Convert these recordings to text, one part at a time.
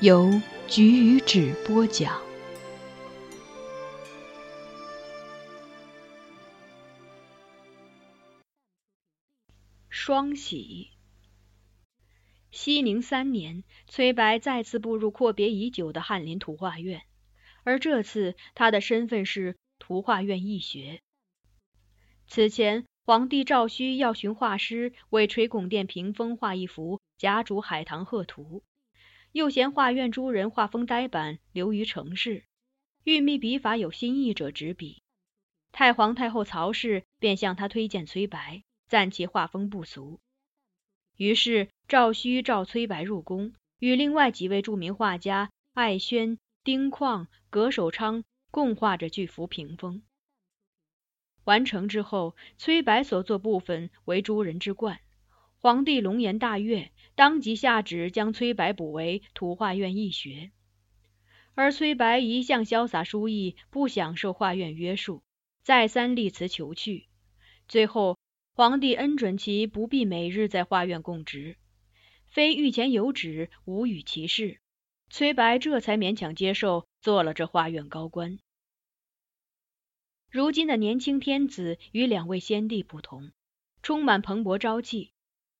由菊与纸播讲。双喜。熙宁三年，崔白再次步入阔别已久的翰林图画院，而这次他的身份是图画院义学。此前，皇帝赵顼要寻画师为垂拱殿屏风画一幅《贾主海棠鹤图》。又嫌画院诸人画风呆板，流于城市，欲觅笔法有新意者执笔。太皇太后曹氏便向他推荐崔白，赞其画风不俗。于是赵顼召崔白入宫，与另外几位著名画家艾轩、丁况、葛守昌共画着巨幅屏风。完成之后，崔白所作部分为诸人之冠。皇帝龙颜大悦，当即下旨将崔白补为图画院义学。而崔白一向潇洒疏逸，不享受画院约束，再三力辞求去。最后，皇帝恩准其不必每日在画院供职，非御前有旨，无与其事。崔白这才勉强接受，做了这画院高官。如今的年轻天子与两位先帝不同，充满蓬勃朝气。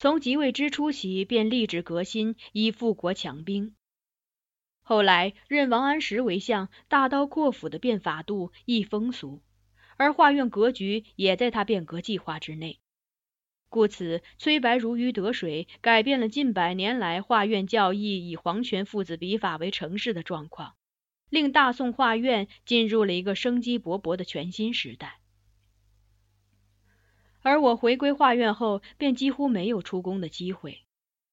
从即位之初起，便立志革新，以富国强兵。后来任王安石为相，大刀阔斧的变法度、易风俗，而画院格局也在他变革计划之内。故此，崔白如鱼得水，改变了近百年来画院教义以皇权父子笔法为城市的状况，令大宋画院进入了一个生机勃勃的全新时代。而我回归画院后，便几乎没有出宫的机会。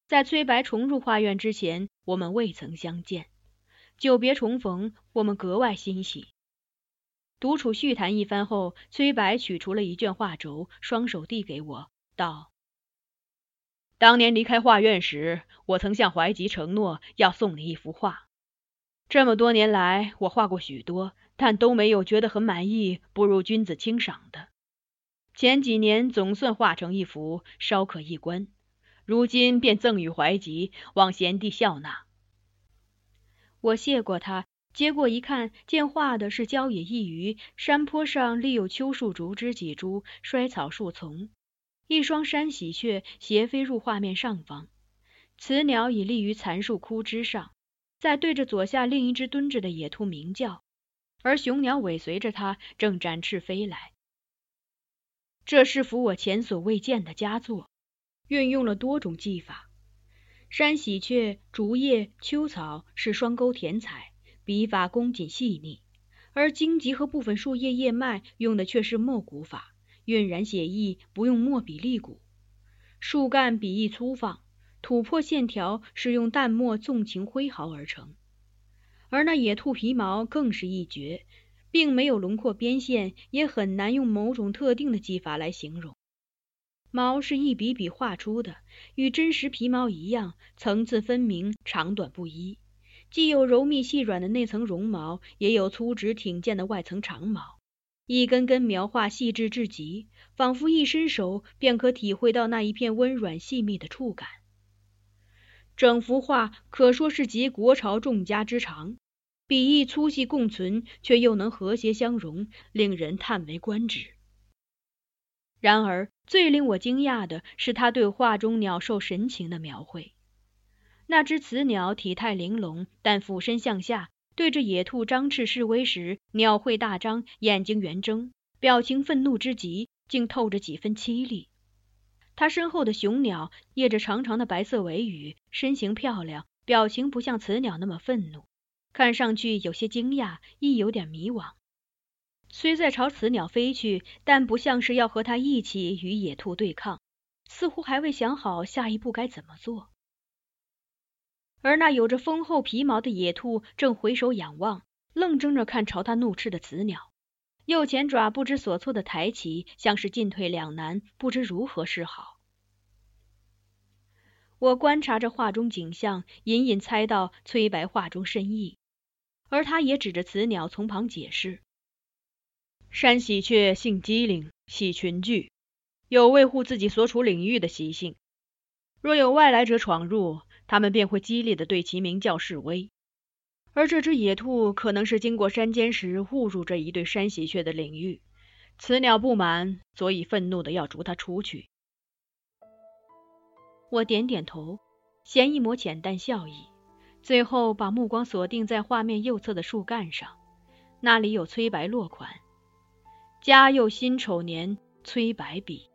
在崔白重入画院之前，我们未曾相见。久别重逢，我们格外欣喜。独处叙谈一番后，崔白取出了一卷画轴，双手递给我，道：“当年离开画院时，我曾向怀吉承诺要送你一幅画。这么多年来，我画过许多，但都没有觉得很满意、不如君子清赏的。”前几年总算画成一幅，稍可一观。如今便赠与怀吉，望贤弟笑纳。我谢过他，接过一看，见画的是郊野一隅，山坡上立有秋树竹枝几株，衰草树丛。一双山喜鹊斜飞入画面上方，雌鸟已立于残树枯枝上，在对着左下另一只蹲着的野兔鸣叫，而雄鸟尾随着它，正展翅飞来。这是幅我前所未见的佳作，运用了多种技法。山喜鹊、竹叶、秋草是双钩填彩，笔法工谨细腻；而荆棘和部分树叶叶脉用的却是墨骨法，晕染写意，不用墨笔立骨。树干笔意粗放，土破线条是用淡墨纵情挥毫而成。而那野兔皮毛更是一绝，并没有轮廓边线，也很难用某种特定的技法来形容。毛是一笔笔画出的，与真实皮毛一样，层次分明，长短不一。既有柔密细软的内层绒毛，也有粗直挺健的外层长毛，一根根描画细致至极，仿佛一伸手便可体会到那一片温软细密的触感。整幅画可说是集国朝众家之长，笔意粗细共存，却又能和谐相融，令人叹为观止。然而，最令我惊讶的是他对画中鸟兽神情的描绘。那只雌鸟体态玲珑，但俯身向下，对着野兔张翅示威时，鸟喙大张，眼睛圆睁，表情愤怒之极，竟透着几分凄厉。它身后的雄鸟曳着长长的白色尾羽，身形漂亮，表情不像雌鸟那么愤怒，看上去有些惊讶，亦有点迷惘。虽在朝雌鸟飞去，但不像是要和它一起与野兔对抗，似乎还未想好下一步该怎么做。而那有着丰厚皮毛的野兔正回首仰望，愣怔着看朝他怒斥的雌鸟，右前爪不知所措的抬起，像是进退两难，不知如何是好。我观察着画中景象，隐隐猜到崔白画中深意，而他也指着雌鸟从旁解释。山喜鹊性机灵，喜群聚，有维护自己所处领域的习性。若有外来者闯入，它们便会激烈的对其鸣叫示威。而这只野兔可能是经过山间时误入这一对山喜鹊的领域，雌鸟不满，所以愤怒的要逐它出去。我点点头，衔一抹浅淡笑意，最后把目光锁定在画面右侧的树干上，那里有崔白落款。嘉佑辛丑年，崔白笔。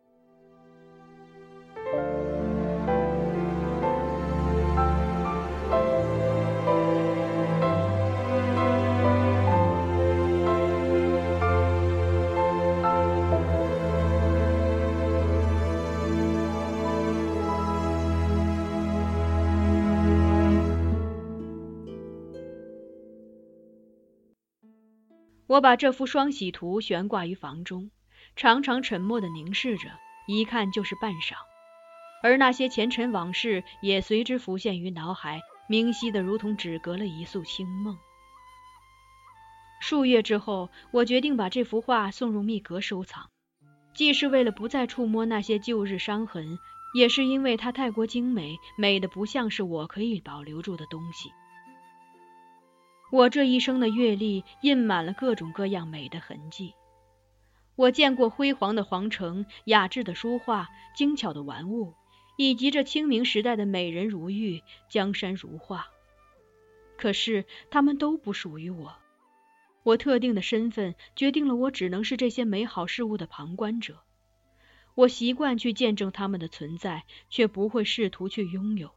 我把这幅双喜图悬挂于房中，常常沉默的凝视着，一看就是半晌。而那些前尘往事也随之浮现于脑海，明晰的如同只隔了一宿清梦。数月之后，我决定把这幅画送入秘阁收藏，既是为了不再触摸那些旧日伤痕，也是因为它太过精美，美的不像是我可以保留住的东西。我这一生的阅历印满了各种各样美的痕迹。我见过辉煌的皇城、雅致的书画、精巧的玩物，以及这清明时代的美人如玉、江山如画。可是他们都不属于我。我特定的身份决定了我只能是这些美好事物的旁观者。我习惯去见证他们的存在，却不会试图去拥有。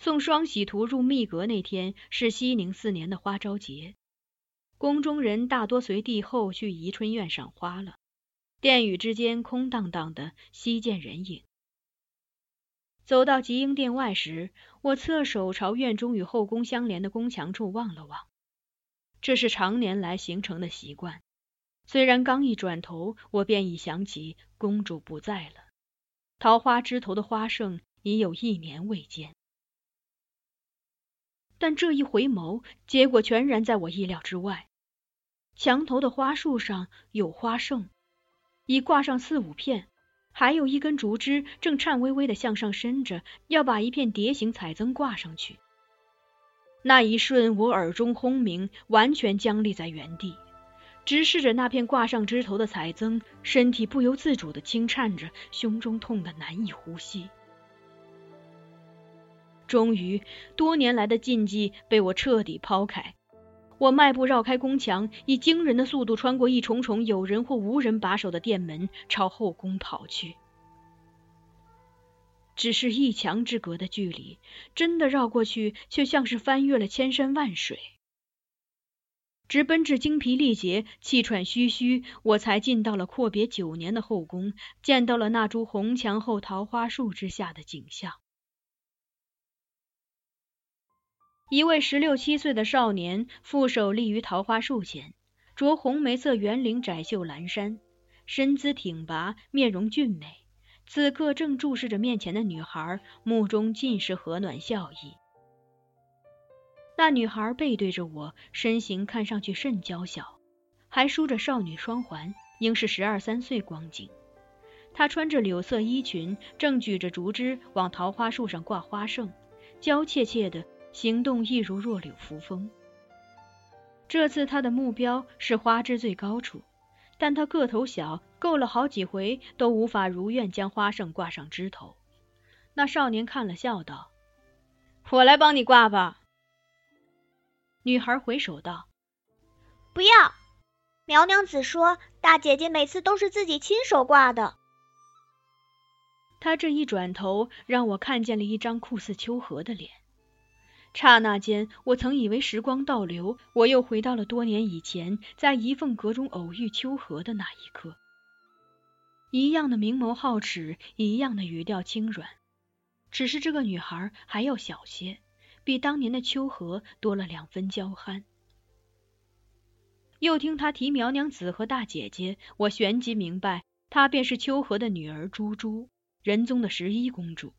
送双喜图入密阁那天是熙宁四年的花朝节，宫中人大多随帝后去宜春院赏花了，殿宇之间空荡荡的，悉见人影。走到吉英殿外时，我侧手朝院中与后宫相连的宫墙处望了望，这是常年来形成的习惯。虽然刚一转头，我便已想起公主不在了，桃花枝头的花盛已有一年未见。但这一回眸，结果全然在我意料之外。墙头的花树上有花剩，已挂上四五片，还有一根竹枝正颤巍巍的向上伸着，要把一片蝶形彩缯挂上去。那一瞬，我耳中轰鸣，完全僵立在原地，直视着那片挂上枝头的彩缯，身体不由自主的轻颤着，胸中痛得难以呼吸。终于，多年来的禁忌被我彻底抛开。我迈步绕开宫墙，以惊人的速度穿过一重重有人或无人把守的殿门，朝后宫跑去。只是一墙之隔的距离，真的绕过去，却像是翻越了千山万水。直奔至精疲力竭、气喘吁吁，我才进到了阔别九年的后宫，见到了那株红墙后桃花树之下的景象。一位十六七岁的少年负手立于桃花树前，着红梅色圆领窄袖蓝衫，身姿挺拔，面容俊美。此刻正注视着面前的女孩，目中尽是和暖笑意。那女孩背对着我，身形看上去甚娇小，还梳着少女双环，应是十二三岁光景。她穿着柳色衣裙，正举着竹枝往桃花树上挂花胜，娇怯怯的。行动亦如弱柳扶风。这次他的目标是花枝最高处，但他个头小，够了好几回都无法如愿将花胜挂上枝头。那少年看了，笑道：“我来帮你挂吧。”女孩回首道：“不要。”苗娘子说：“大姐姐每次都是自己亲手挂的。”他这一转头，让我看见了一张酷似秋荷的脸。刹那间，我曾以为时光倒流，我又回到了多年以前，在怡凤阁中偶遇秋荷的那一刻。一样的明眸皓齿，一样的语调轻软，只是这个女孩还要小些，比当年的秋荷多了两分娇憨。又听她提苗娘子和大姐姐，我旋即明白，她便是秋荷的女儿珠珠，仁宗的十一公主。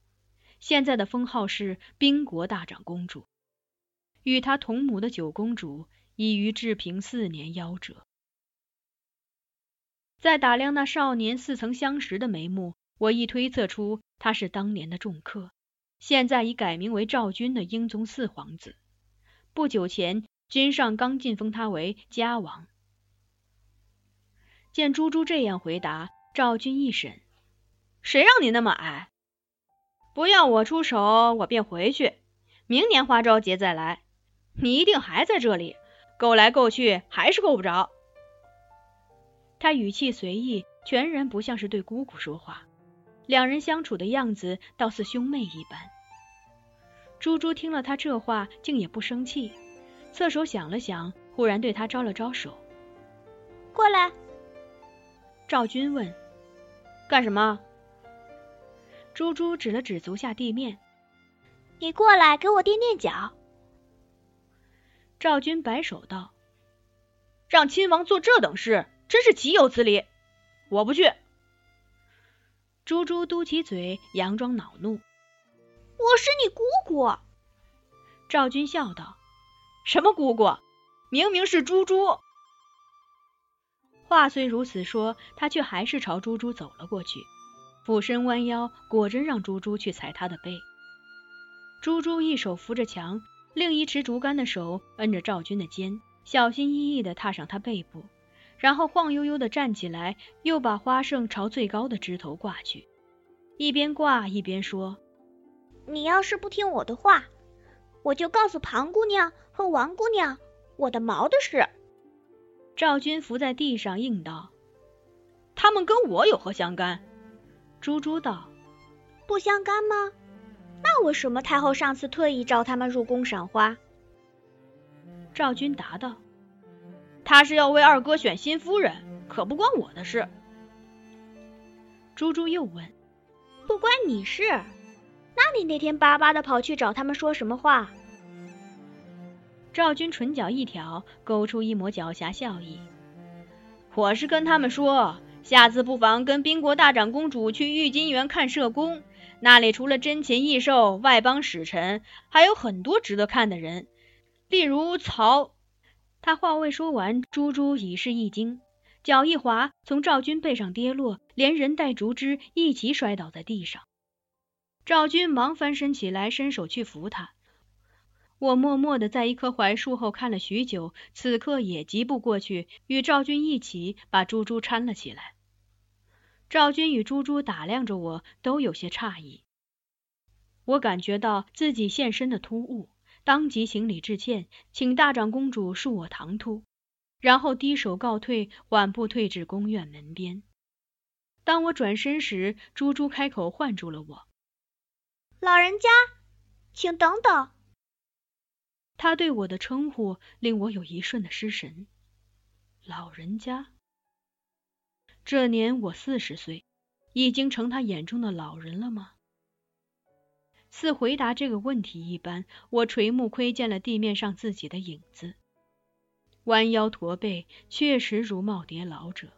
现在的封号是宾国大长公主，与她同母的九公主已于治平四年夭折。在打量那少年似曾相识的眉目，我亦推测出他是当年的重客，现在已改名为赵军的英宗四皇子。不久前，君上刚晋封他为嘉王。见珠珠这样回答，赵军一审：“谁让你那么矮？”不要我出手，我便回去。明年花朝节再来，你一定还在这里，够来够去还是够不着。他语气随意，全然不像是对姑姑说话。两人相处的样子倒似兄妹一般。珠珠听了他这话，竟也不生气，侧手想了想，忽然对他招了招手：“过来。”赵军问：“干什么？”珠珠指了指足下地面，你过来给我垫垫脚。赵军摆手道：“让亲王做这等事，真是岂有此理！我不去。”猪猪嘟起嘴，佯装恼怒：“我是你姑姑。”赵军笑道：“什么姑姑？明明是猪猪。”话虽如此说，他却还是朝猪猪走了过去。俯身弯腰，果真让猪猪去踩他的背。猪猪一手扶着墙，另一持竹竿的手摁着赵军的肩，小心翼翼地踏上他背部，然后晃悠悠地站起来，又把花胜朝最高的枝头挂去，一边挂一边说：“你要是不听我的话，我就告诉庞姑娘和王姑娘我的毛的事。”赵军伏在地上应道：“他们跟我有何相干？”猪猪道：“不相干吗？那为什么太后上次特意召他们入宫赏花？”赵军答道：“他是要为二哥选新夫人，可不关我的事。”猪猪又问：“不关你事？那你那天巴巴的跑去找他们说什么话？”赵军唇角一挑，勾出一抹狡黠笑意：“我是跟他们说。”下次不妨跟宾国大长公主去玉金园看社宫，那里除了珍禽异兽、外邦使臣，还有很多值得看的人，例如曹。他话未说完，珠珠已是一惊，脚一滑，从赵军背上跌落，连人带竹枝一起摔倒在地上。赵军忙翻身起来，伸手去扶他。我默默的在一棵槐树后看了许久，此刻也疾步过去，与赵军一起把猪猪搀了起来。赵军与猪猪打量着我，都有些诧异。我感觉到自己现身的突兀，当即行礼致歉，请大长公主恕我唐突，然后低手告退，缓步退至宫院门边。当我转身时，猪猪开口唤住了我。老人家，请等等。他对我的称呼令我有一瞬的失神。老人家，这年我四十岁，已经成他眼中的老人了吗？似回答这个问题一般，我垂目窥见了地面上自己的影子，弯腰驼背，确实如耄耋老者。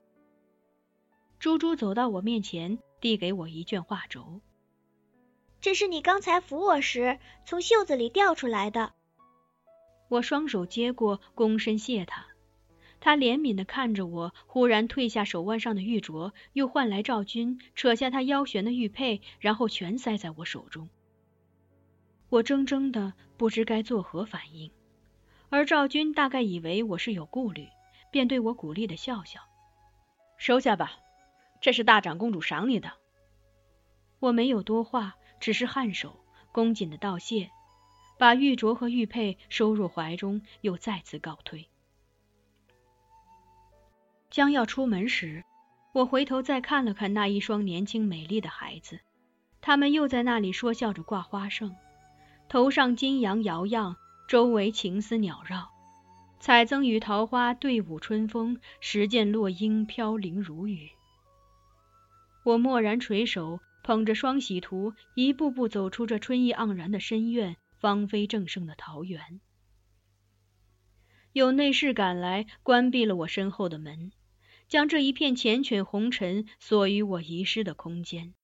猪猪走到我面前，递给我一卷画轴，这是你刚才扶我时从袖子里掉出来的。我双手接过，躬身谢他。他怜悯地看着我，忽然褪下手腕上的玉镯，又唤来赵军，扯下他腰悬的玉佩，然后全塞在我手中。我怔怔的，不知该作何反应。而赵军大概以为我是有顾虑，便对我鼓励的笑笑：“收下吧，这是大长公主赏你的。”我没有多话，只是颔首，恭谨的道谢。把玉镯和玉佩收入怀中，又再次告退。将要出门时，我回头再看了看那一双年轻美丽的孩子，他们又在那里说笑着挂花生，头上金阳摇漾，周围情丝鸟绕，彩增与桃花对舞春风，时见落英飘零如雨。我蓦然垂首，捧着双喜图，一步步走出这春意盎然的深院。芳菲正盛的桃源，有内侍赶来，关闭了我身后的门，将这一片缱绻红尘锁于我遗失的空间。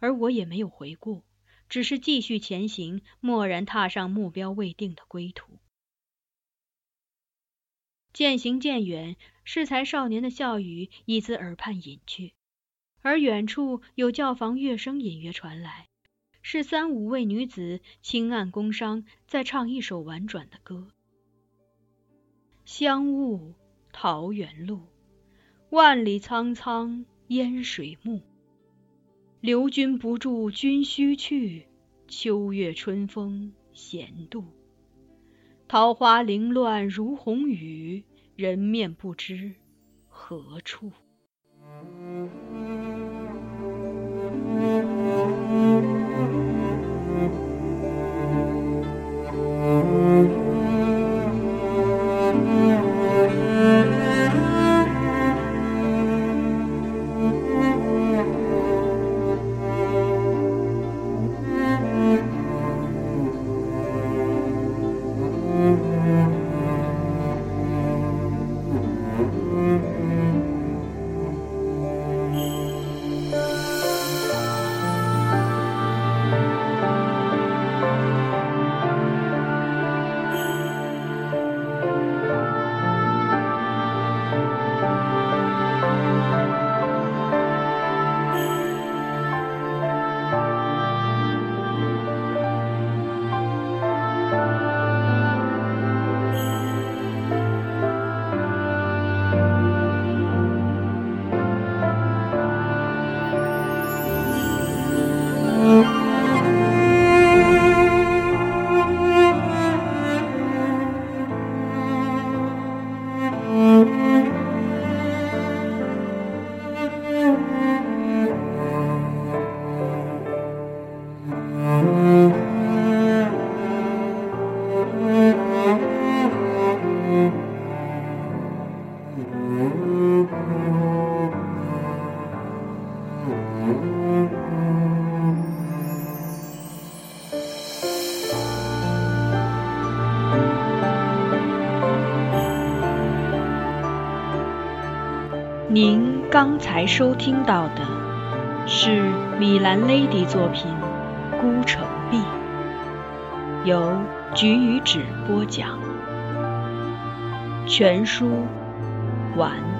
而我也没有回顾，只是继续前行，蓦然踏上目标未定的归途。渐行渐远，适才少年的笑语已自耳畔隐去，而远处有教坊乐声隐约传来。是三五位女子轻按宫商，在唱一首婉转的歌。香雾桃源路，万里苍苍烟水暮。留君不住，君须去。秋月春风闲度，桃花零乱如红雨，人面不知何处。您刚才收听到的是米兰 Lady 作品《孤城闭》，由菊与纸播讲，全书完。